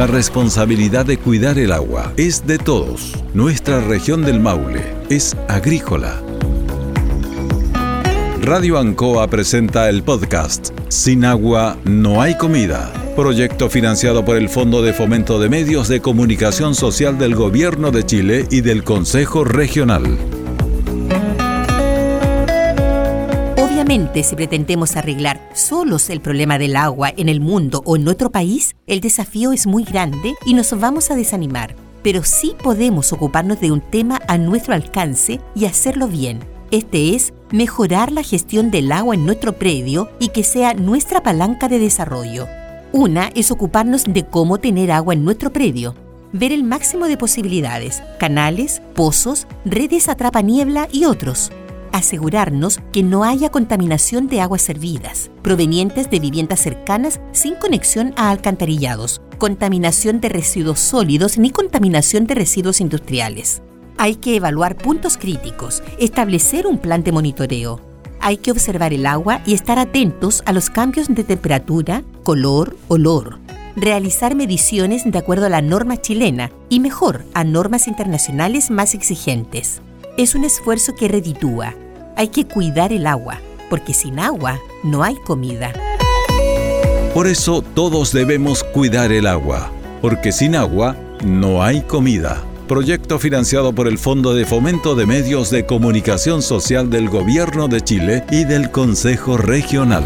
La responsabilidad de cuidar el agua es de todos. Nuestra región del Maule es agrícola. Radio Ancoa presenta el podcast Sin agua no hay comida. Proyecto financiado por el Fondo de Fomento de Medios de Comunicación Social del Gobierno de Chile y del Consejo Regional. Si pretendemos arreglar solos el problema del agua en el mundo o en nuestro país, el desafío es muy grande y nos vamos a desanimar. Pero sí podemos ocuparnos de un tema a nuestro alcance y hacerlo bien. Este es mejorar la gestión del agua en nuestro predio y que sea nuestra palanca de desarrollo. Una es ocuparnos de cómo tener agua en nuestro predio, ver el máximo de posibilidades, canales, pozos, redes atrapa niebla y otros asegurarnos que no haya contaminación de aguas servidas, provenientes de viviendas cercanas sin conexión a alcantarillados, contaminación de residuos sólidos ni contaminación de residuos industriales. Hay que evaluar puntos críticos, establecer un plan de monitoreo. Hay que observar el agua y estar atentos a los cambios de temperatura, color, olor. Realizar mediciones de acuerdo a la norma chilena y mejor a normas internacionales más exigentes es un esfuerzo que reditúa. Hay que cuidar el agua, porque sin agua no hay comida. Por eso todos debemos cuidar el agua, porque sin agua no hay comida. Proyecto financiado por el Fondo de Fomento de Medios de Comunicación Social del Gobierno de Chile y del Consejo Regional.